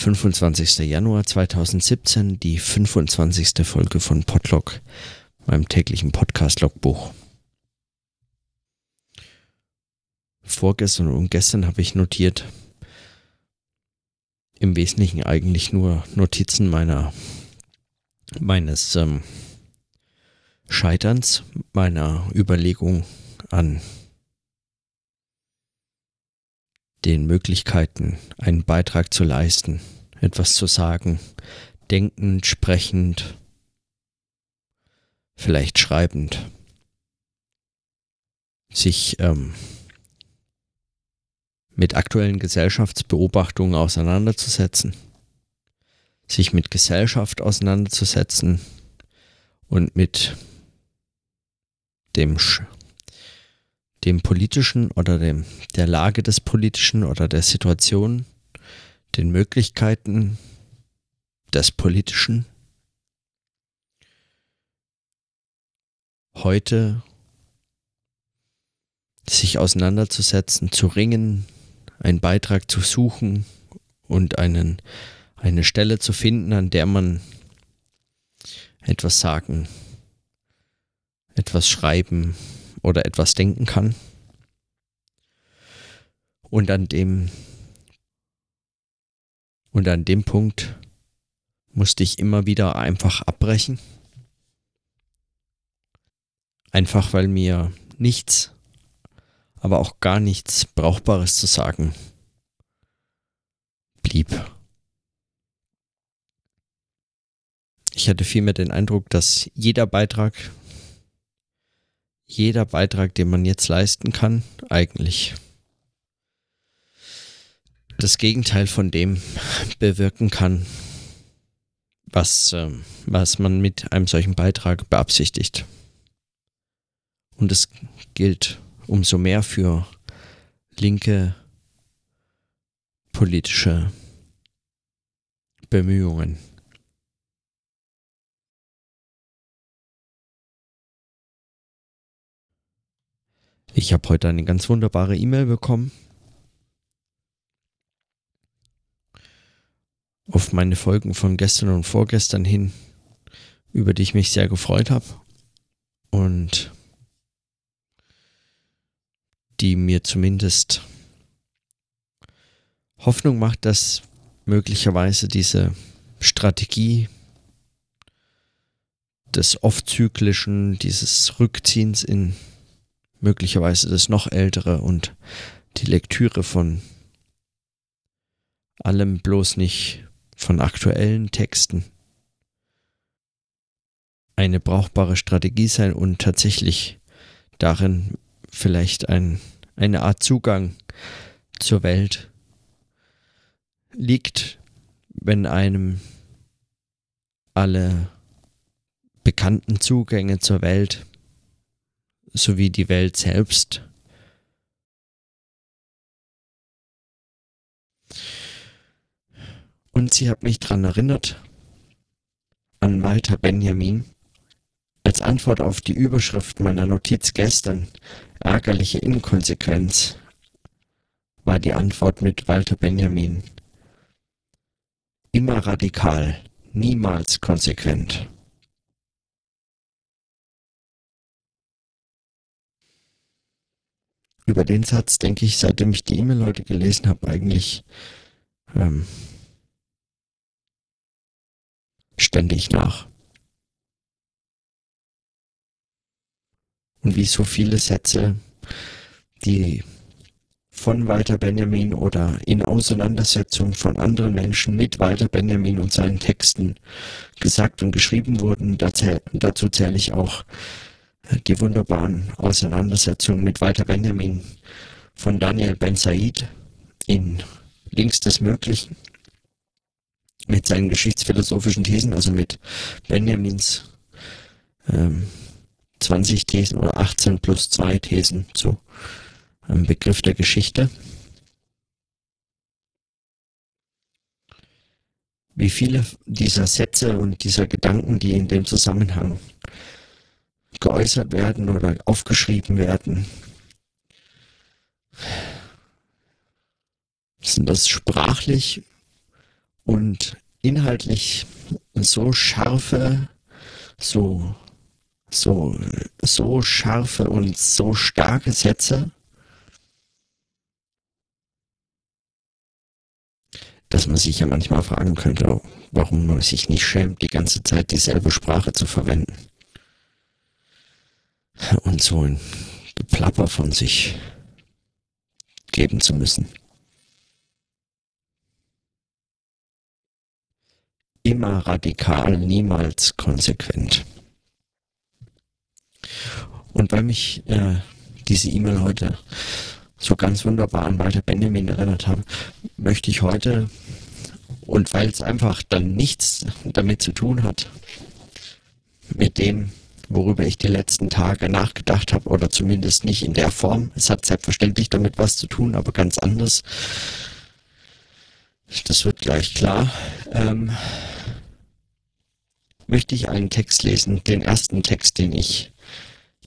25. Januar 2017, die 25. Folge von Podlog, meinem täglichen Podcast-Logbuch. Vorgestern und gestern habe ich notiert, im Wesentlichen eigentlich nur Notizen meiner meines ähm, Scheiterns, meiner Überlegung an den Möglichkeiten, einen Beitrag zu leisten, etwas zu sagen, denkend, sprechend, vielleicht schreibend, sich ähm, mit aktuellen Gesellschaftsbeobachtungen auseinanderzusetzen, sich mit Gesellschaft auseinanderzusetzen und mit dem dem politischen oder dem, der Lage des politischen oder der Situation, den Möglichkeiten des politischen. Heute sich auseinanderzusetzen, zu ringen, einen Beitrag zu suchen und einen, eine Stelle zu finden, an der man etwas sagen, etwas schreiben, oder etwas denken kann. Und an dem und an dem Punkt musste ich immer wieder einfach abbrechen. Einfach weil mir nichts, aber auch gar nichts Brauchbares zu sagen blieb. Ich hatte vielmehr den Eindruck, dass jeder Beitrag, jeder Beitrag, den man jetzt leisten kann, eigentlich das Gegenteil von dem bewirken kann, was, äh, was man mit einem solchen Beitrag beabsichtigt. Und es gilt umso mehr für linke politische Bemühungen. Ich habe heute eine ganz wunderbare E-Mail bekommen. Auf meine Folgen von gestern und vorgestern hin, über die ich mich sehr gefreut habe. Und die mir zumindest Hoffnung macht, dass möglicherweise diese Strategie des oft zyklischen, dieses Rückziehens in möglicherweise das noch ältere und die Lektüre von allem bloß nicht von aktuellen Texten. Eine brauchbare Strategie sein und tatsächlich darin vielleicht ein, eine Art Zugang zur Welt liegt, wenn einem alle bekannten Zugänge zur Welt sowie die Welt selbst. Und sie hat mich daran erinnert, an Walter Benjamin, als Antwort auf die Überschrift meiner Notiz gestern, ärgerliche Inkonsequenz, war die Antwort mit Walter Benjamin. Immer radikal, niemals konsequent. Über den Satz denke ich, seitdem ich die E-Mail heute gelesen habe, eigentlich ähm, ständig nach. Und wie so viele Sätze, die von Walter Benjamin oder in Auseinandersetzung von anderen Menschen mit Walter Benjamin und seinen Texten gesagt und geschrieben wurden, dazu zähle ich auch die wunderbaren Auseinandersetzungen mit Walter Benjamin von Daniel Ben Said in Links des Möglichen mit seinen geschichtsphilosophischen Thesen, also mit Benjamins ähm, 20 Thesen oder 18 plus 2 Thesen zu einem Begriff der Geschichte. Wie viele dieser Sätze und dieser Gedanken, die in dem Zusammenhang geäußert werden oder aufgeschrieben werden, sind das sprachlich und inhaltlich so scharfe, so, so, so scharfe und so starke Sätze, dass man sich ja manchmal fragen könnte, warum man sich nicht schämt, die ganze Zeit dieselbe Sprache zu verwenden. Und so ein Geplapper von sich geben zu müssen. Immer radikal, niemals konsequent. Und weil mich äh, diese E-Mail heute so ganz wunderbar an Walter Benjamin erinnert habe, möchte ich heute, und weil es einfach dann nichts damit zu tun hat, mit dem, worüber ich die letzten Tage nachgedacht habe, oder zumindest nicht in der Form. Es hat selbstverständlich damit was zu tun, aber ganz anders. Das wird gleich klar. Ähm, möchte ich einen Text lesen, den ersten Text, den ich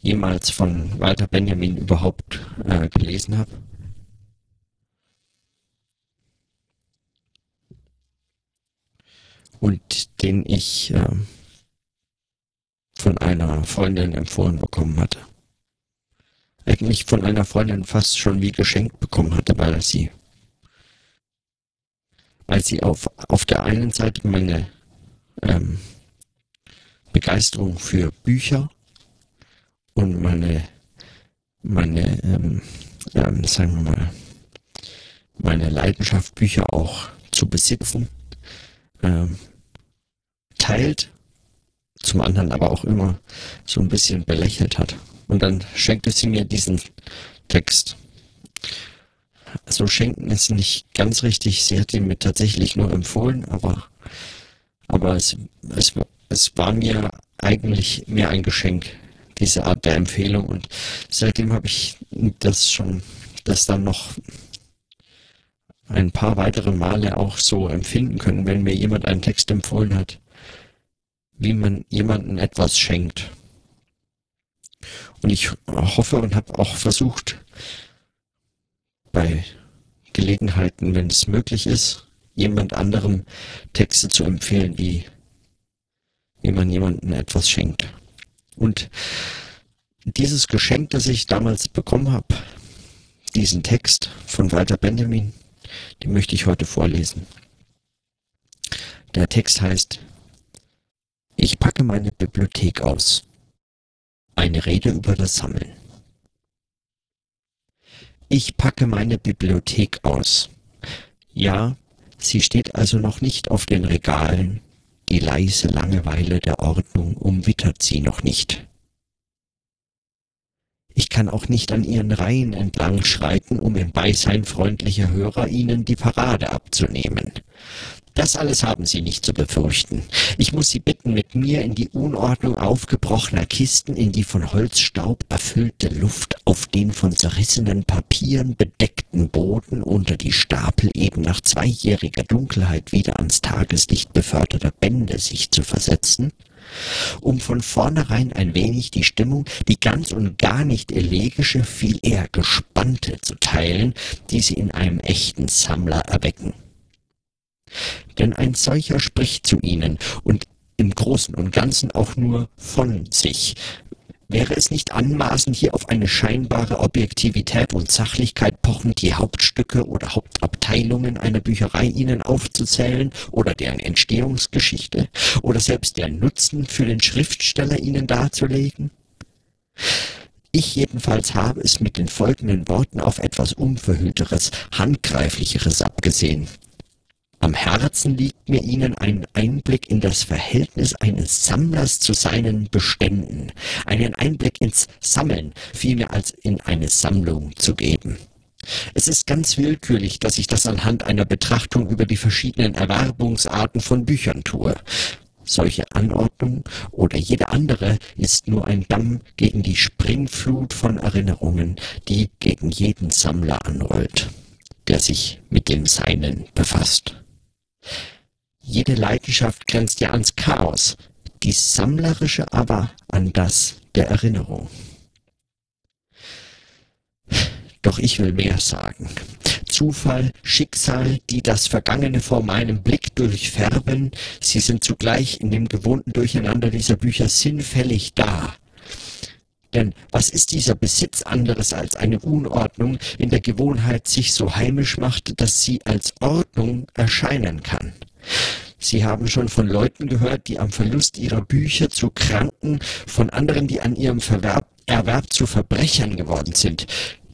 jemals von Walter Benjamin überhaupt äh, gelesen habe. Und den ich äh, von einer Freundin empfohlen bekommen hatte. Eigentlich von einer Freundin fast schon wie geschenkt bekommen hatte, weil sie, weil sie auf, auf der einen Seite meine ähm, Begeisterung für Bücher und meine, meine, ähm, ähm, sagen wir mal, meine Leidenschaft, Bücher auch zu besitzen, ähm, teilt, zum anderen aber auch immer so ein bisschen belächelt hat. Und dann schenkte sie mir diesen Text. So schenken ist nicht ganz richtig. Sie hat ihn mir tatsächlich nur empfohlen, aber, aber es, es, es war mir eigentlich mehr ein Geschenk diese Art der Empfehlung. Und seitdem habe ich das schon, das dann noch ein paar weitere Male auch so empfinden können, wenn mir jemand einen Text empfohlen hat, wie man jemandem etwas schenkt. Und ich hoffe und habe auch versucht, bei Gelegenheiten, wenn es möglich ist, jemand anderem Texte zu empfehlen, wie, wie man jemandem etwas schenkt. Und dieses Geschenk, das ich damals bekommen habe, diesen Text von Walter Benjamin, den möchte ich heute vorlesen. Der Text heißt, ich packe meine Bibliothek aus. Eine Rede über das Sammeln. Ich packe meine Bibliothek aus. Ja, sie steht also noch nicht auf den Regalen, die leise Langeweile der Ordnung umwittert sie noch nicht. Ich kann auch nicht an ihren Reihen entlang schreiten, um im Beisein freundlicher Hörer ihnen die Parade abzunehmen. Das alles haben Sie nicht zu befürchten. Ich muss Sie bitten, mit mir in die Unordnung aufgebrochener Kisten, in die von Holzstaub erfüllte Luft, auf den von zerrissenen Papieren bedeckten Boden unter die Stapel eben nach zweijähriger Dunkelheit wieder ans Tageslicht beförderter Bände sich zu versetzen, um von vornherein ein wenig die Stimmung, die ganz und gar nicht elegische, viel eher gespannte zu teilen, die sie in einem echten Sammler erwecken. Denn ein solcher spricht zu ihnen und im Großen und Ganzen auch nur von sich. Wäre es nicht anmaßend, hier auf eine scheinbare Objektivität und Sachlichkeit pochend die Hauptstücke oder Hauptabteilungen einer Bücherei Ihnen aufzuzählen oder deren Entstehungsgeschichte oder selbst deren Nutzen für den Schriftsteller Ihnen darzulegen? Ich jedenfalls habe es mit den folgenden Worten auf etwas Unverhüllteres, Handgreiflicheres abgesehen. Herzen liegt mir Ihnen ein Einblick in das Verhältnis eines Sammlers zu seinen Beständen, einen Einblick ins Sammeln, vielmehr als in eine Sammlung zu geben. Es ist ganz willkürlich, dass ich das anhand einer Betrachtung über die verschiedenen Erwerbungsarten von Büchern tue. Solche Anordnung oder jede andere ist nur ein Damm gegen die Springflut von Erinnerungen, die gegen jeden Sammler anrollt, der sich mit dem Seinen befasst. Jede Leidenschaft grenzt ja ans Chaos, die sammlerische aber an das der Erinnerung. Doch ich will mehr sagen. Zufall, Schicksal, die das Vergangene vor meinem Blick durchfärben, sie sind zugleich in dem gewohnten Durcheinander dieser Bücher sinnfällig da. Denn was ist dieser Besitz anderes als eine Unordnung in der Gewohnheit sich so heimisch macht, dass sie als Ordnung erscheinen kann? Sie haben schon von Leuten gehört, die am Verlust ihrer Bücher zu Kranken, von anderen, die an ihrem Verwerb, Erwerb zu Verbrechern geworden sind.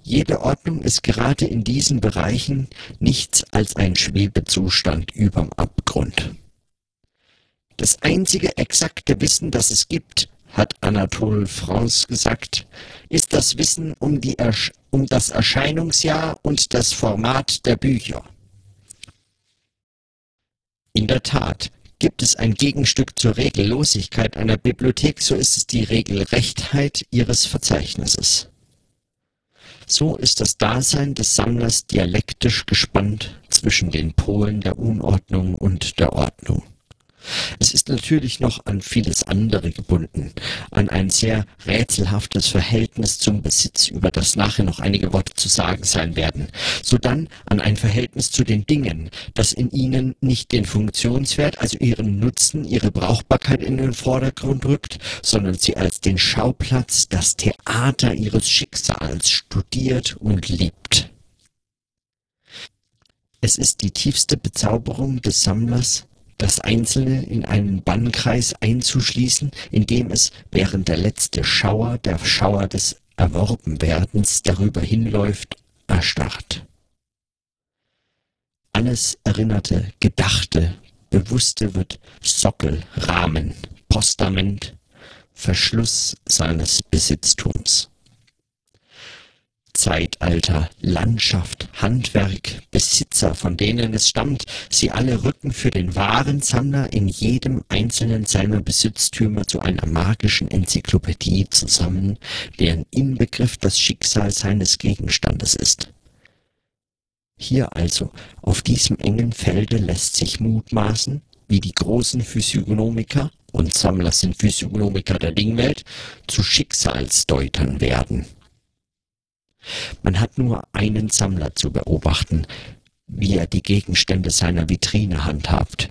Jede Ordnung ist gerade in diesen Bereichen nichts als ein Schwebezustand überm Abgrund. Das einzige exakte Wissen, das es gibt, hat Anatole France gesagt, ist das Wissen um, Ersch um das Erscheinungsjahr und das Format der Bücher. In der Tat, gibt es ein Gegenstück zur Regellosigkeit einer Bibliothek, so ist es die Regelrechtheit ihres Verzeichnisses. So ist das Dasein des Sammlers dialektisch gespannt zwischen den Polen der Unordnung und der Ordnung. Es ist natürlich noch an vieles andere gebunden, an ein sehr rätselhaftes Verhältnis zum Besitz, über das nachher noch einige Worte zu sagen sein werden, sodann an ein Verhältnis zu den Dingen, das in ihnen nicht den Funktionswert, also ihren Nutzen, ihre Brauchbarkeit in den Vordergrund rückt, sondern sie als den Schauplatz, das Theater ihres Schicksals studiert und liebt. Es ist die tiefste Bezauberung des Sammlers, das Einzelne in einen Bannkreis einzuschließen, in dem es, während der letzte Schauer, der Schauer des Erworbenwerdens darüber hinläuft, erstarrt. Alles Erinnerte, Gedachte, Bewusste wird Sockel, Rahmen, Postament, Verschluss seines Besitztums. Zeitalter, Landschaft, Handwerk, Besitzer, von denen es stammt, sie alle rücken für den wahren Sammler in jedem einzelnen seiner Besitztümer zu einer magischen Enzyklopädie zusammen, deren Inbegriff das Schicksal seines Gegenstandes ist. Hier also, auf diesem engen Felde lässt sich mutmaßen, wie die großen Physiognomiker, und Sammler sind Physiognomiker der Dingwelt, zu Schicksalsdeutern werden. Man hat nur einen Sammler zu beobachten, wie er die Gegenstände seiner Vitrine handhabt.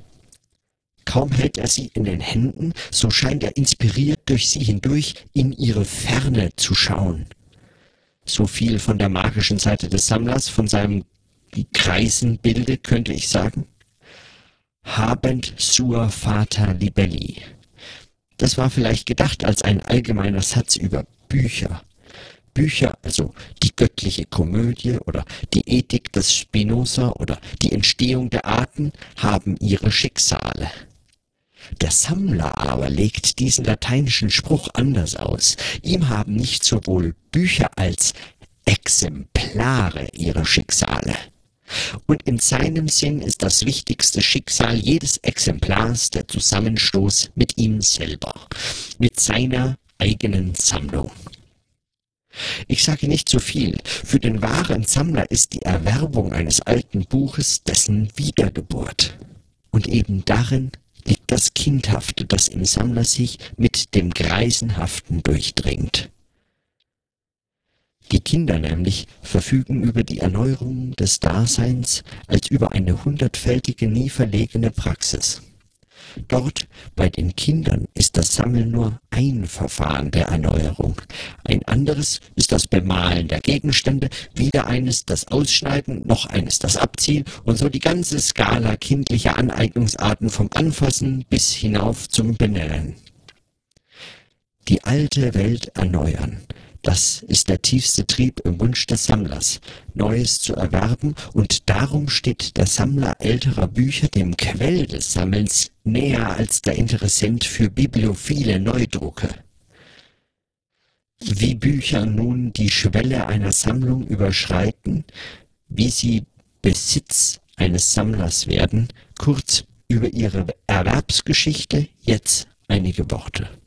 Kaum hält er sie in den Händen, so scheint er inspiriert durch sie hindurch in ihre Ferne zu schauen. So viel von der magischen Seite des Sammlers, von seinem kreisen Bilde, könnte ich sagen. Habend sur fata libelli. Das war vielleicht gedacht als ein allgemeiner Satz über Bücher. Bücher, also die göttliche Komödie oder die Ethik des Spinoza oder die Entstehung der Arten, haben ihre Schicksale. Der Sammler aber legt diesen lateinischen Spruch anders aus. Ihm haben nicht sowohl Bücher als Exemplare ihre Schicksale. Und in seinem Sinn ist das wichtigste Schicksal jedes Exemplars der Zusammenstoß mit ihm selber, mit seiner eigenen Sammlung. Ich sage nicht zu viel. Für den wahren Sammler ist die Erwerbung eines alten Buches dessen Wiedergeburt. Und eben darin liegt das Kindhafte, das im Sammler sich mit dem Greisenhaften durchdringt. Die Kinder nämlich verfügen über die Erneuerung des Daseins als über eine hundertfältige, nie verlegene Praxis. Dort bei den Kindern ist das Sammeln nur ein Verfahren der Erneuerung. Ein anderes ist das Bemalen der Gegenstände, wieder eines das Ausschneiden, noch eines das Abziehen und so die ganze Skala kindlicher Aneignungsarten vom Anfassen bis hinauf zum Benennen. Die alte Welt erneuern, das ist der tiefste Trieb im Wunsch des Sammlers, Neues zu erwerben, und darum steht der Sammler älterer Bücher dem Quell des Sammelns näher als der Interessent für bibliophile Neudrucke. Wie Bücher nun die Schwelle einer Sammlung überschreiten, wie sie Besitz eines Sammlers werden, kurz über ihre Erwerbsgeschichte jetzt einige Worte.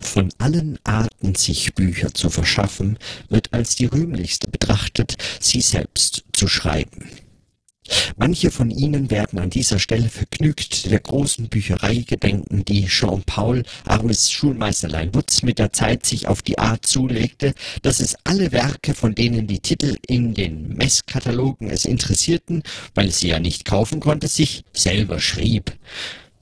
Von allen Arten, sich Bücher zu verschaffen, wird als die rühmlichste betrachtet, sie selbst zu schreiben. Manche von Ihnen werden an dieser Stelle vergnügt der großen Bücherei gedenken, die Jean-Paul, armes Schulmeisterlein Wutz, mit der Zeit sich auf die Art zulegte, dass es alle Werke, von denen die Titel in den Messkatalogen es interessierten, weil es sie ja nicht kaufen konnte, sich selber schrieb.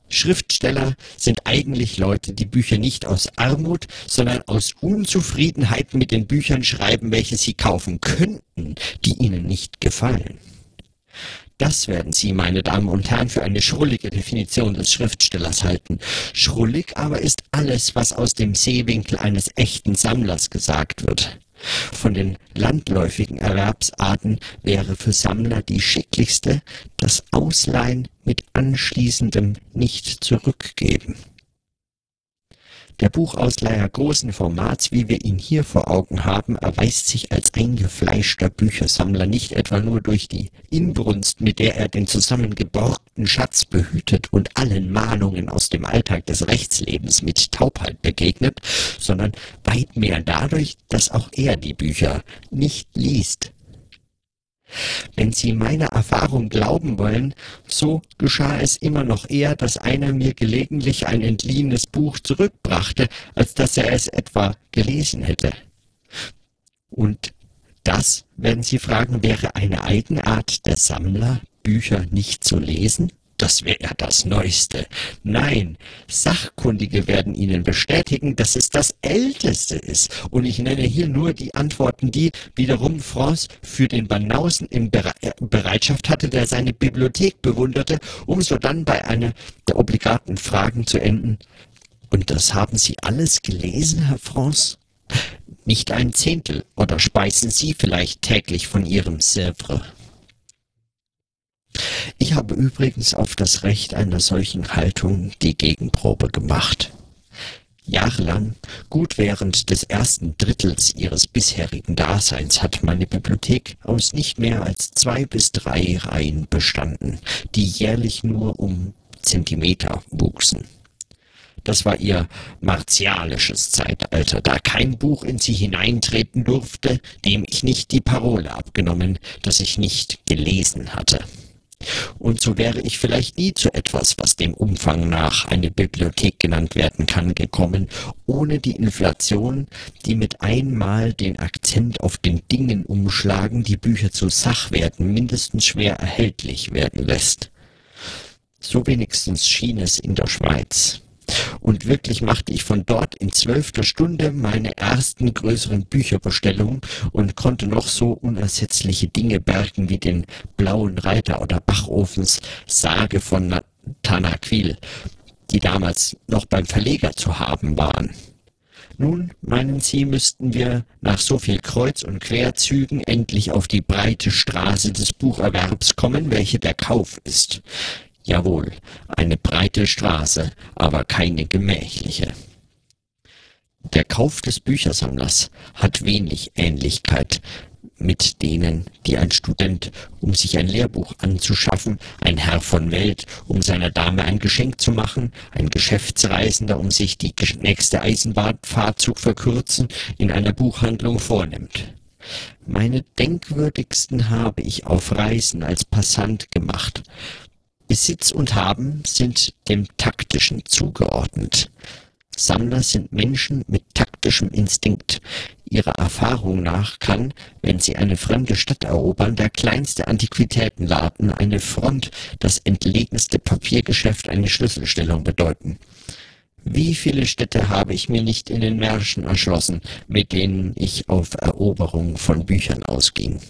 Schriftsteller sind eigentlich Leute, die Bücher nicht aus Armut, sondern aus Unzufriedenheit mit den Büchern schreiben, welche sie kaufen könnten, die ihnen nicht gefallen. Das werden Sie, meine Damen und Herren, für eine schrullige Definition des Schriftstellers halten. Schrullig aber ist alles, was aus dem Sehwinkel eines echten Sammlers gesagt wird. Von den landläufigen Erwerbsarten wäre für Sammler die schicklichste das Ausleihen mit anschließendem Nicht-Zurückgeben. Der Buchausleiher großen Formats, wie wir ihn hier vor Augen haben, erweist sich als eingefleischter Büchersammler nicht etwa nur durch die Inbrunst, mit der er den zusammengeborgten Schatz behütet und allen Mahnungen aus dem Alltag des Rechtslebens mit Taubheit begegnet, sondern weit mehr dadurch, dass auch er die Bücher nicht liest, wenn Sie meiner Erfahrung glauben wollen, so geschah es immer noch eher, dass einer mir gelegentlich ein entliehenes Buch zurückbrachte, als dass er es etwa gelesen hätte. Und das, werden Sie fragen, wäre eine Eigenart der Sammler, Bücher nicht zu lesen? Das wäre ja das Neueste. Nein, Sachkundige werden Ihnen bestätigen, dass es das Älteste ist. Und ich nenne hier nur die Antworten, die wiederum France für den Banausen in äh, Bereitschaft hatte, der seine Bibliothek bewunderte, um so dann bei einer der obligaten Fragen zu enden. Und das haben Sie alles gelesen, Herr France? Nicht ein Zehntel, oder speisen Sie vielleicht täglich von Ihrem Sèvres? Ich habe übrigens auf das Recht einer solchen Haltung die Gegenprobe gemacht. Jahrelang, gut während des ersten Drittels ihres bisherigen Daseins, hat meine Bibliothek aus nicht mehr als zwei bis drei Reihen bestanden, die jährlich nur um Zentimeter wuchsen. Das war ihr martialisches Zeitalter, da kein Buch in sie hineintreten durfte, dem ich nicht die Parole abgenommen, das ich nicht gelesen hatte. Und so wäre ich vielleicht nie zu etwas, was dem Umfang nach eine Bibliothek genannt werden kann, gekommen, ohne die Inflation, die mit einmal den Akzent auf den Dingen umschlagen, die Bücher zu Sachwerten mindestens schwer erhältlich werden lässt. So wenigstens schien es in der Schweiz. Und wirklich machte ich von dort in zwölfter Stunde meine ersten größeren Bücherbestellungen und konnte noch so unersetzliche Dinge bergen wie den Blauen Reiter oder Bachofens Sage von Tanaquil, die damals noch beim Verleger zu haben waren. Nun, meinen Sie, müssten wir nach so viel Kreuz- und Querzügen endlich auf die breite Straße des Bucherwerbs kommen, welche der Kauf ist. Jawohl, eine breite Straße, aber keine gemächliche. Der Kauf des Büchersammlers hat wenig Ähnlichkeit mit denen, die ein Student, um sich ein Lehrbuch anzuschaffen, ein Herr von Welt, um seiner Dame ein Geschenk zu machen, ein Geschäftsreisender, um sich die nächste Eisenbahnfahrt zu verkürzen, in einer Buchhandlung vornimmt. Meine denkwürdigsten habe ich auf Reisen als Passant gemacht, Besitz und Haben sind dem Taktischen zugeordnet. Sammler sind Menschen mit taktischem Instinkt. Ihrer Erfahrung nach kann, wenn sie eine fremde Stadt erobern, der kleinste Antiquitätenladen, eine Front, das entlegenste Papiergeschäft eine Schlüsselstellung bedeuten. Wie viele Städte habe ich mir nicht in den Märschen erschlossen, mit denen ich auf Eroberung von Büchern ausging.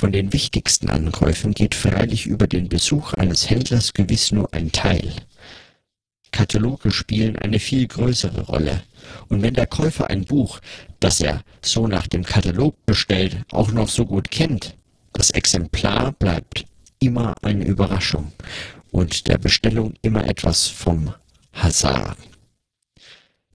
Von den wichtigsten Ankäufen geht freilich über den Besuch eines Händlers gewiss nur ein Teil. Kataloge spielen eine viel größere Rolle, und wenn der Käufer ein Buch, das er so nach dem Katalog bestellt, auch noch so gut kennt, das Exemplar bleibt immer eine Überraschung und der Bestellung immer etwas vom Hasard.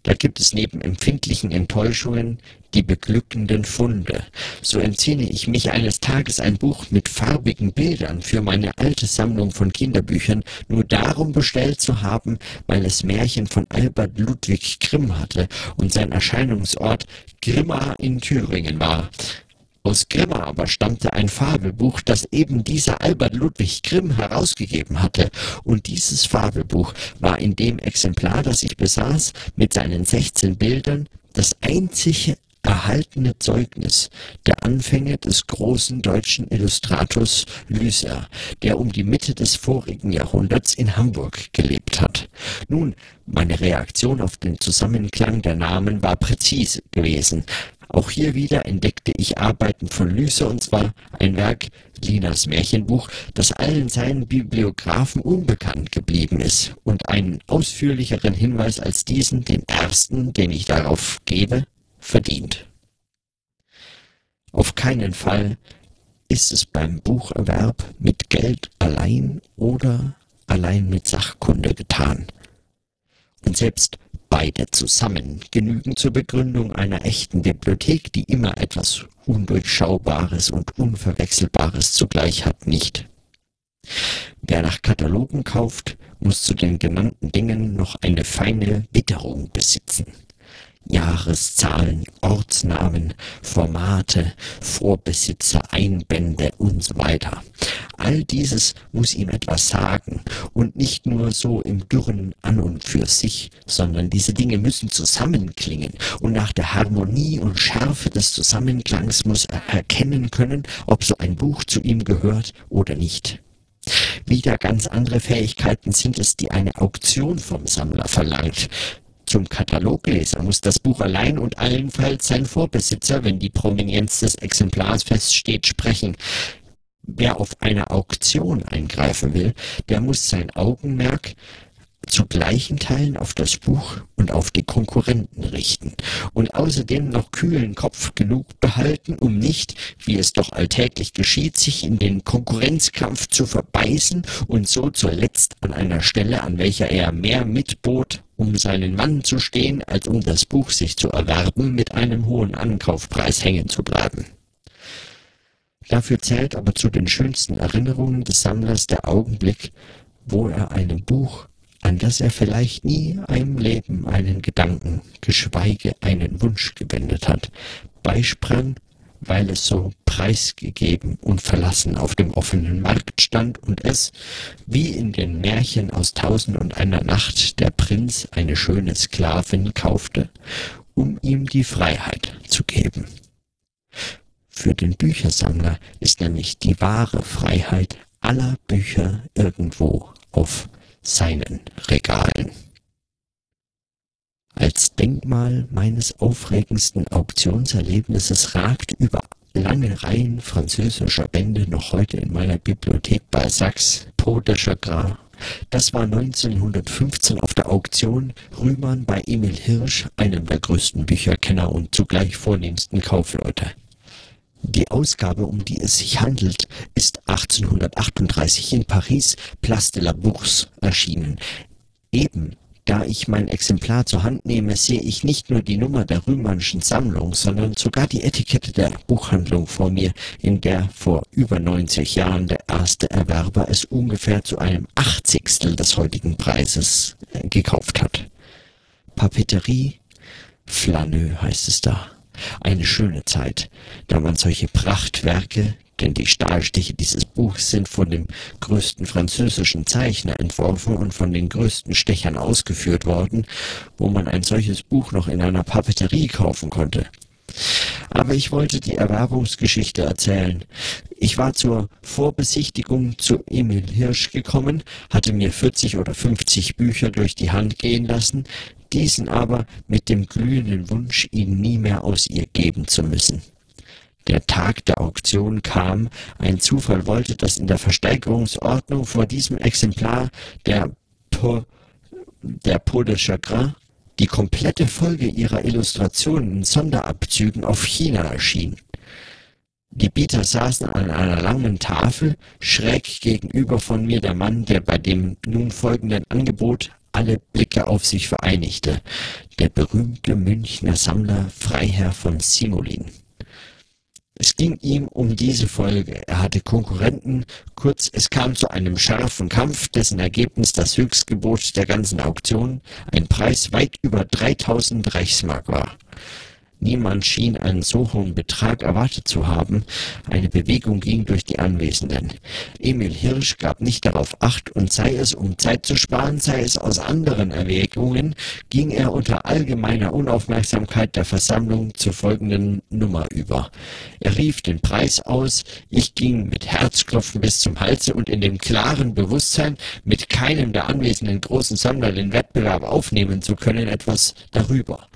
Da gibt es neben empfindlichen Enttäuschungen die beglückenden Funde. So entziehe ich mich eines Tages ein Buch mit farbigen Bildern für meine alte Sammlung von Kinderbüchern nur darum bestellt zu haben, weil es Märchen von Albert Ludwig Grimm hatte und sein Erscheinungsort Grimma in Thüringen war. Aus Grimma aber stammte ein Fabelbuch, das eben dieser Albert Ludwig Grimm herausgegeben hatte, und dieses Fabelbuch war in dem Exemplar, das ich besaß, mit seinen 16 Bildern das einzige erhaltene Zeugnis der Anfänge des großen deutschen Illustrators Lüser, der um die Mitte des vorigen Jahrhunderts in Hamburg gelebt hat. Nun, meine Reaktion auf den Zusammenklang der Namen war präzise gewesen. Auch hier wieder entdeckte ich Arbeiten von Lüser, und zwar ein Werk, Linas Märchenbuch, das allen seinen Bibliographen unbekannt geblieben ist und einen ausführlicheren Hinweis als diesen, den ersten, den ich darauf gebe, verdient. Auf keinen Fall ist es beim Bucherwerb mit Geld allein oder allein mit Sachkunde getan. Und selbst beide zusammen genügen zur Begründung einer echten Bibliothek, die immer etwas Undurchschaubares und Unverwechselbares zugleich hat, nicht. Wer nach Katalogen kauft, muss zu den genannten Dingen noch eine feine Witterung besitzen. Jahreszahlen, Ortsnamen, Formate, Vorbesitzer, Einbände und so weiter. All dieses muss ihm etwas sagen und nicht nur so im Dürren an und für sich, sondern diese Dinge müssen zusammenklingen und nach der Harmonie und Schärfe des Zusammenklangs muss er erkennen können, ob so ein Buch zu ihm gehört oder nicht. Wieder ganz andere Fähigkeiten sind es, die eine Auktion vom Sammler verlangt. Zum Katalogleser muss das Buch allein und allenfalls sein Vorbesitzer, wenn die Provenienz des Exemplars feststeht, sprechen. Wer auf eine Auktion eingreifen will, der muss sein Augenmerk zu gleichen Teilen auf das Buch und auf die Konkurrenten richten und außerdem noch kühlen Kopf genug behalten, um nicht, wie es doch alltäglich geschieht, sich in den Konkurrenzkampf zu verbeißen und so zuletzt an einer Stelle, an welcher er mehr mitbot, um seinen Mann zu stehen, als um das Buch sich zu erwerben, mit einem hohen Ankaufpreis hängen zu bleiben. Dafür zählt aber zu den schönsten Erinnerungen des Sammlers der Augenblick, wo er einem Buch an das er vielleicht nie einem Leben einen Gedanken, geschweige einen Wunsch gewendet hat, beisprang, weil es so preisgegeben und verlassen auf dem offenen Markt stand und es, wie in den Märchen aus Tausend und einer Nacht, der Prinz eine schöne Sklavin kaufte, um ihm die Freiheit zu geben. Für den Büchersammler ist nämlich die wahre Freiheit aller Bücher irgendwo auf seinen Regalen. Als Denkmal meines aufregendsten Auktionserlebnisses ragt über lange Reihen französischer Bände noch heute in meiner Bibliothek bei Sachs Pot de Chagrin. Das war 1915 auf der Auktion Rühmann bei Emil Hirsch, einem der größten Bücherkenner und zugleich vornehmsten Kaufleute. Die Ausgabe, um die es sich handelt, ist 1838 in Paris Place de la Bourse erschienen. Eben da ich mein Exemplar zur Hand nehme, sehe ich nicht nur die Nummer der Rühmannschen Sammlung, sondern sogar die Etikette der Buchhandlung vor mir, in der vor über 90 Jahren der erste Erwerber es ungefähr zu einem Achtzigstel des heutigen Preises äh, gekauft hat. Papeterie Flaneux heißt es da. Eine schöne Zeit, da man solche Prachtwerke, denn die Stahlstiche dieses Buchs sind von dem größten französischen Zeichner entworfen und von den größten Stechern ausgeführt worden, wo man ein solches Buch noch in einer Papeterie kaufen konnte. Aber ich wollte die Erwerbungsgeschichte erzählen. Ich war zur Vorbesichtigung zu Emil Hirsch gekommen, hatte mir 40 oder 50 Bücher durch die Hand gehen lassen, diesen aber mit dem glühenden Wunsch, ihn nie mehr aus ihr geben zu müssen. Der Tag der Auktion kam, ein Zufall wollte, dass in der Versteigerungsordnung vor diesem Exemplar der Peau, der Peau de Chagrin die komplette Folge ihrer Illustrationen in Sonderabzügen auf China erschien. Die Bieter saßen an einer langen Tafel, schräg gegenüber von mir der Mann, der bei dem nun folgenden Angebot alle Blicke auf sich vereinigte, der berühmte Münchner Sammler Freiherr von Simolin. Es ging ihm um diese Folge. Er hatte Konkurrenten, kurz es kam zu einem scharfen Kampf, dessen Ergebnis das Höchstgebot der ganzen Auktion, ein Preis weit über 3000 Reichsmark war. Niemand schien einen so hohen Betrag erwartet zu haben. Eine Bewegung ging durch die Anwesenden. Emil Hirsch gab nicht darauf acht, und sei es um Zeit zu sparen, sei es aus anderen Erwägungen, ging er unter allgemeiner Unaufmerksamkeit der Versammlung zur folgenden Nummer über. Er rief den Preis aus, ich ging mit Herzklopfen bis zum Halse und in dem klaren Bewusstsein, mit keinem der anwesenden großen Sammler den Wettbewerb aufnehmen zu können, etwas darüber.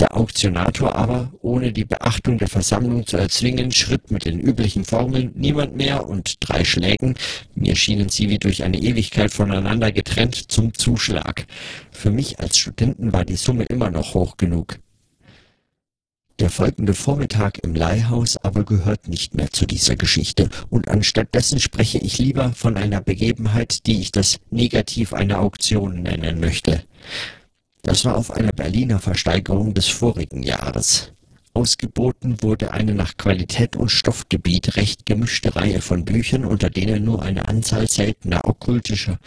Der Auktionator aber, ohne die Beachtung der Versammlung zu erzwingen, schritt mit den üblichen Formeln Niemand mehr und drei Schlägen (mir schienen sie wie durch eine Ewigkeit voneinander getrennt) zum Zuschlag. Für mich als Studenten war die Summe immer noch hoch genug. Der folgende Vormittag im Leihhaus aber gehört nicht mehr zu dieser Geschichte, und anstattdessen spreche ich lieber von einer Begebenheit, die ich das Negativ einer Auktion nennen möchte. Das war auf einer Berliner Versteigerung des vorigen Jahres. Ausgeboten wurde eine nach Qualität und Stoffgebiet recht gemischte Reihe von Büchern, unter denen nur eine Anzahl seltener okkultischer,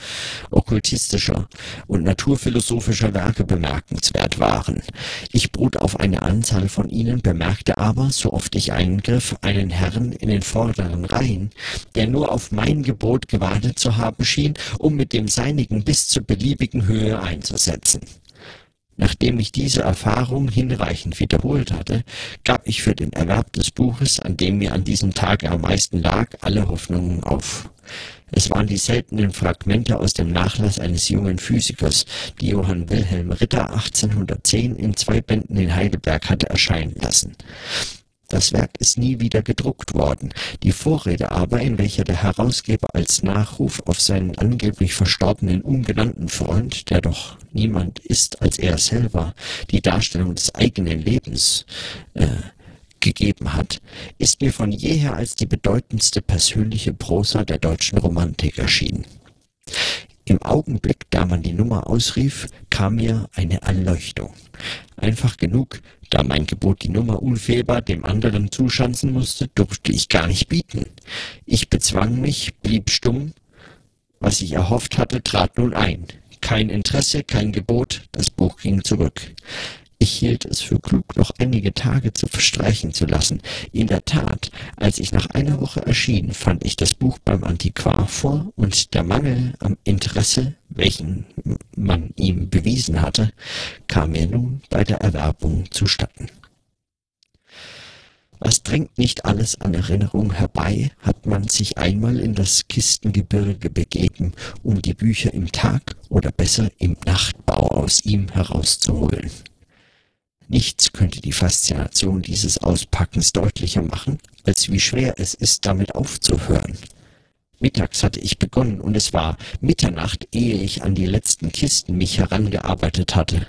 okkultistischer und naturphilosophischer Werke bemerkenswert waren. Ich bot auf eine Anzahl von ihnen, bemerkte aber, so oft ich eingriff, einen Herrn in den vorderen Reihen, der nur auf mein Gebot gewartet zu haben schien, um mit dem seinigen bis zur beliebigen Höhe einzusetzen. Nachdem ich diese Erfahrung hinreichend wiederholt hatte, gab ich für den Erwerb des Buches, an dem mir an diesem Tage am meisten lag, alle Hoffnungen auf. Es waren die seltenen Fragmente aus dem Nachlass eines jungen Physikers, die Johann Wilhelm Ritter 1810 in zwei Bänden in Heidelberg hatte erscheinen lassen das Werk ist nie wieder gedruckt worden, die Vorrede aber, in welcher der Herausgeber als Nachruf auf seinen angeblich verstorbenen ungenannten Freund, der doch niemand ist als er selber, die Darstellung des eigenen Lebens äh, gegeben hat, ist mir von jeher als die bedeutendste persönliche Prosa der deutschen Romantik erschienen. Im Augenblick, da man die Nummer ausrief, kam mir eine Erleuchtung. Einfach genug, da mein Gebot die Nummer unfehlbar dem anderen zuschanzen musste, durfte ich gar nicht bieten. Ich bezwang mich, blieb stumm. Was ich erhofft hatte, trat nun ein. Kein Interesse, kein Gebot, das Buch ging zurück. Ich hielt es für klug, noch einige Tage zu verstreichen zu lassen. In der Tat, als ich nach einer Woche erschien, fand ich das Buch beim Antiquar vor, und der Mangel am Interesse, welchen man ihm bewiesen hatte, kam mir nun bei der Erwerbung zustatten. Was drängt nicht alles an Erinnerung herbei, hat man sich einmal in das Kistengebirge begeben, um die Bücher im Tag oder besser im Nachtbau aus ihm herauszuholen. Nichts könnte die Faszination dieses Auspackens deutlicher machen, als wie schwer es ist, damit aufzuhören. Mittags hatte ich begonnen und es war Mitternacht, ehe ich an die letzten Kisten mich herangearbeitet hatte.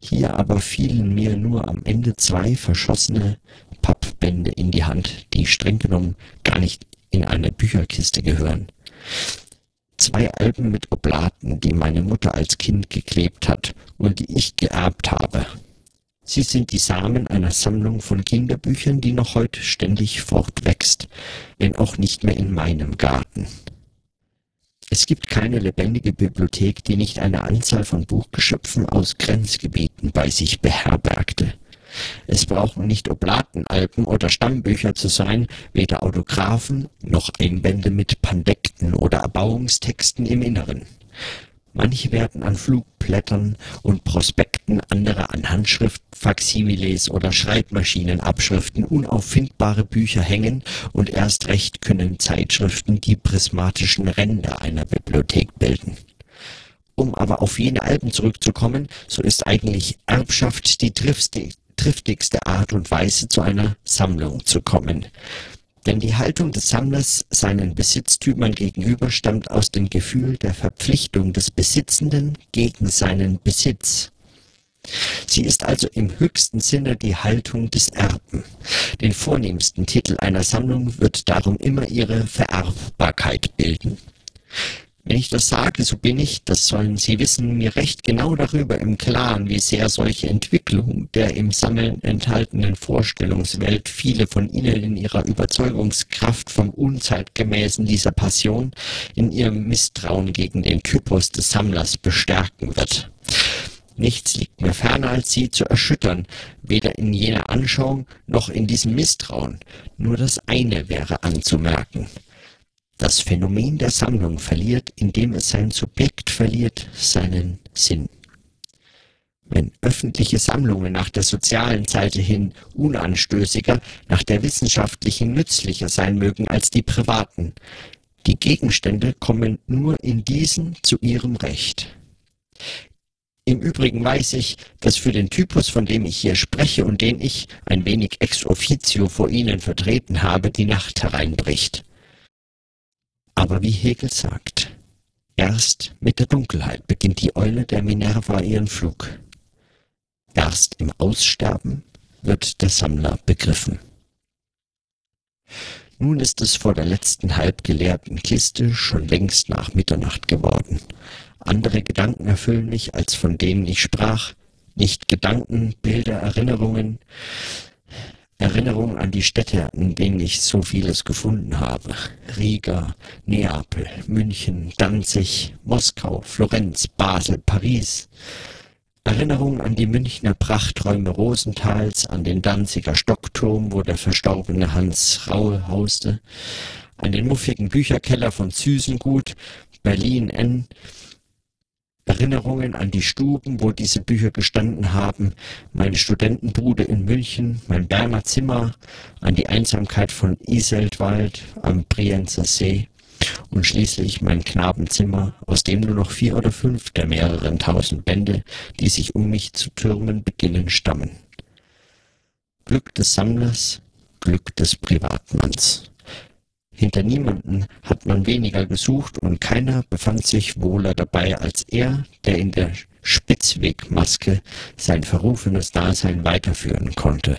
Hier aber fielen mir nur am Ende zwei verschossene Pappbände in die Hand, die streng genommen gar nicht in eine Bücherkiste gehören. Zwei Alben mit Oblaten, die meine Mutter als Kind geklebt hat und die ich geerbt habe. Sie sind die Samen einer Sammlung von Kinderbüchern, die noch heute ständig fortwächst, wenn auch nicht mehr in meinem Garten. Es gibt keine lebendige Bibliothek, die nicht eine Anzahl von Buchgeschöpfen aus Grenzgebieten bei sich beherbergte. Es brauchen nicht Oblatenalben oder Stammbücher zu sein, weder Autographen noch Einbände mit Pandekten oder Erbauungstexten im Inneren. Manche werden an Flugblättern und Prospekten, andere an Handschrift, Faksimiles oder Schreibmaschinenabschriften unauffindbare Bücher hängen und erst recht können Zeitschriften die prismatischen Ränder einer Bibliothek bilden. Um aber auf jene Alben zurückzukommen, so ist eigentlich Erbschaft die triftigste Art und Weise, zu einer Sammlung zu kommen. Denn die Haltung des Sammlers seinen Besitztümern gegenüber stammt aus dem Gefühl der Verpflichtung des Besitzenden gegen seinen Besitz. Sie ist also im höchsten Sinne die Haltung des Erben. Den vornehmsten Titel einer Sammlung wird darum immer ihre Vererbbarkeit bilden. Wenn ich das sage, so bin ich, das sollen Sie wissen, mir recht genau darüber im Klaren, wie sehr solche Entwicklung der im Sammeln enthaltenen Vorstellungswelt viele von Ihnen in ihrer Überzeugungskraft vom Unzeitgemäßen dieser Passion in ihrem Misstrauen gegen den Typus des Sammlers bestärken wird. Nichts liegt mir ferner, als sie zu erschüttern, weder in jener Anschauung noch in diesem Misstrauen. Nur das eine wäre anzumerken. Das Phänomen der Sammlung verliert, indem es sein Subjekt verliert, seinen Sinn. Wenn öffentliche Sammlungen nach der sozialen Seite hin unanstößiger, nach der wissenschaftlichen nützlicher sein mögen als die privaten, die Gegenstände kommen nur in diesen zu ihrem Recht. Im Übrigen weiß ich, dass für den Typus, von dem ich hier spreche und den ich ein wenig ex officio vor Ihnen vertreten habe, die Nacht hereinbricht. Aber wie Hegel sagt, erst mit der Dunkelheit beginnt die Eule der Minerva ihren Flug. Erst im Aussterben wird der Sammler begriffen. Nun ist es vor der letzten halb geleerten Kiste schon längst nach Mitternacht geworden. Andere Gedanken erfüllen mich, als von denen ich sprach. Nicht Gedanken, Bilder, Erinnerungen. Erinnerungen an die Städte, in denen ich so vieles gefunden habe. Riga, Neapel, München, Danzig, Moskau, Florenz, Basel, Paris. Erinnerung an die Münchner Prachträume Rosenthals, an den Danziger Stockturm, wo der verstorbene Hans Raue hauste, an den muffigen Bücherkeller von Züsengut, Berlin N., Erinnerungen an die Stuben, wo diese Bücher gestanden haben, meine Studentenbude in München, mein Berner Zimmer, an die Einsamkeit von Iseldwald am Brienzer See und schließlich mein Knabenzimmer, aus dem nur noch vier oder fünf der mehreren tausend Bände, die sich um mich zu türmen beginnen, stammen. Glück des Sammlers, Glück des Privatmanns. Hinter niemanden hat man weniger gesucht und keiner befand sich wohler dabei als er, der in der Spitzwegmaske sein verrufenes Dasein weiterführen konnte.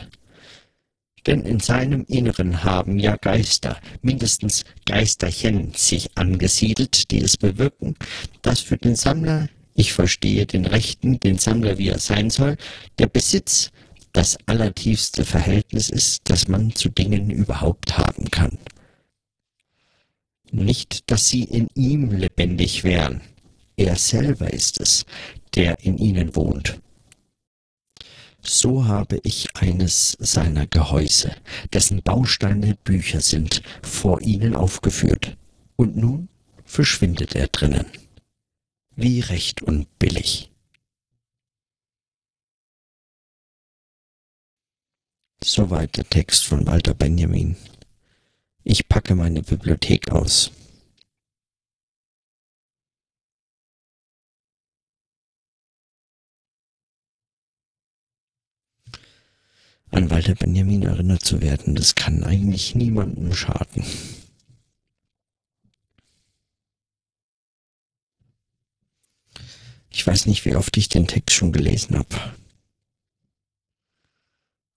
Denn in seinem Inneren haben ja Geister, mindestens Geisterchen, sich angesiedelt, die es bewirken, dass für den Sammler, ich verstehe den Rechten, den Sammler wie er sein soll, der Besitz das allertiefste Verhältnis ist, das man zu Dingen überhaupt haben kann. Nicht, dass sie in ihm lebendig wären, er selber ist es, der in ihnen wohnt so habe ich eines seiner Gehäuse, dessen Bausteine Bücher sind, vor ihnen aufgeführt. Und nun verschwindet er drinnen. Wie recht und billig. Soweit der Text von Walter Benjamin. Ich packe meine Bibliothek aus. an Walter Benjamin erinnert zu werden. Das kann eigentlich niemandem schaden. Ich weiß nicht, wie oft ich den Text schon gelesen habe.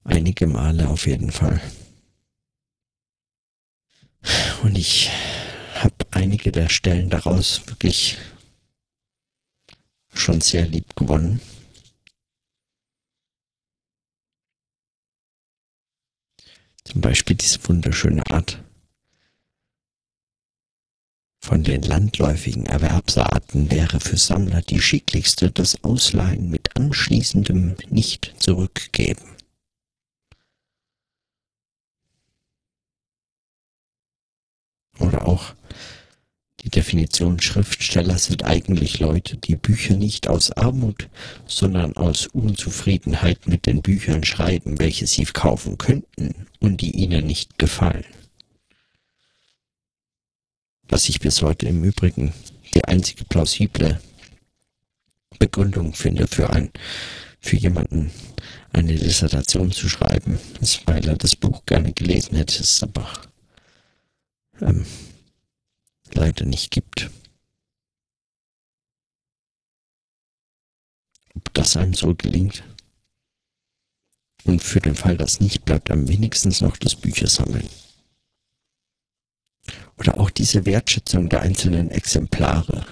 Einige Male auf jeden Fall. Und ich habe einige der Stellen daraus wirklich schon sehr lieb gewonnen. Zum Beispiel diese wunderschöne Art. Von den landläufigen Erwerbsarten wäre für Sammler die schicklichste das Ausleihen mit anschließendem Nicht-Zurückgeben. Oder auch die Definition Schriftsteller sind eigentlich Leute, die Bücher nicht aus Armut, sondern aus Unzufriedenheit mit den Büchern schreiben, welche sie kaufen könnten und die ihnen nicht gefallen. Was ich bis heute im Übrigen die einzige plausible Begründung finde für ein, für jemanden eine Dissertation zu schreiben, ist, weil er das Buch gerne gelesen hätte, ist aber ähm, leider nicht gibt. Ob das einem so gelingt? Und für den Fall, dass nicht, bleibt am wenigstens noch das Büchersammeln. Oder auch diese Wertschätzung der einzelnen Exemplare.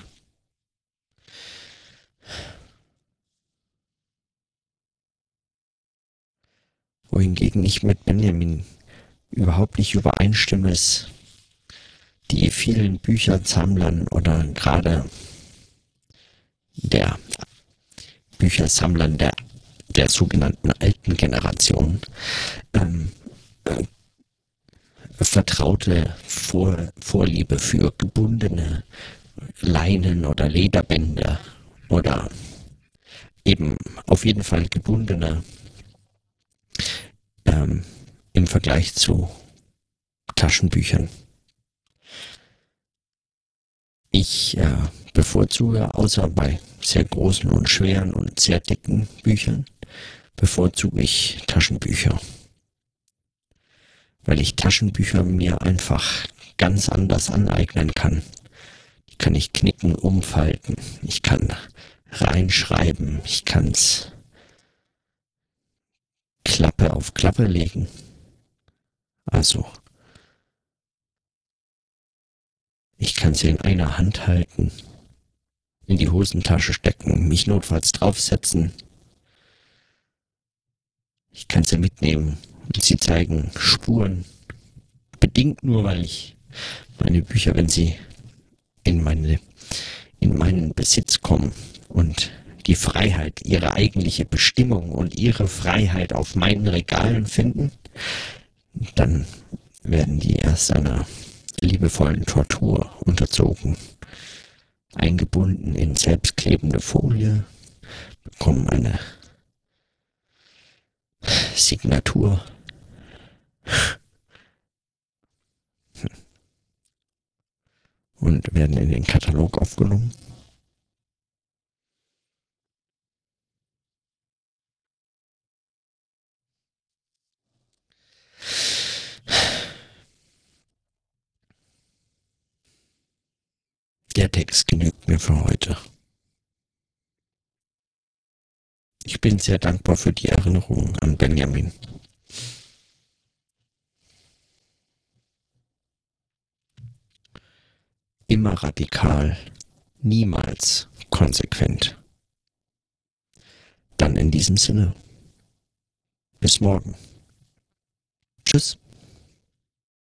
Wohingegen ich mit Benjamin überhaupt nicht übereinstimme, ist die vielen Büchersammlern oder gerade der Büchersammlern der, der sogenannten alten Generation ähm, äh, vertraute Vor Vorliebe für gebundene Leinen oder Lederbänder oder eben auf jeden Fall gebundene ähm, im Vergleich zu Taschenbüchern. Ich äh, bevorzuge, außer bei sehr großen und schweren und sehr dicken Büchern, bevorzuge ich Taschenbücher. Weil ich Taschenbücher mir einfach ganz anders aneignen kann. Die kann ich knicken, umfalten. Ich kann reinschreiben. Ich kann's Klappe auf Klappe legen. Also, ich kann sie in einer Hand halten, in die Hosentasche stecken, mich notfalls draufsetzen. Ich kann sie mitnehmen und sie zeigen Spuren. Bedingt nur, weil ich meine Bücher, wenn sie in meine, in meinen Besitz kommen und die Freiheit, ihre eigentliche Bestimmung und ihre Freiheit auf meinen Regalen finden, dann werden die erst einer liebevollen Tortur unterzogen, eingebunden in selbstklebende Folie, bekommen eine Signatur. Und werden in den Katalog aufgenommen. Der Text genügt mir für heute. Ich bin sehr dankbar für die Erinnerung an Benjamin. Immer radikal, niemals konsequent. Dann in diesem Sinne. Bis morgen. Tschüss.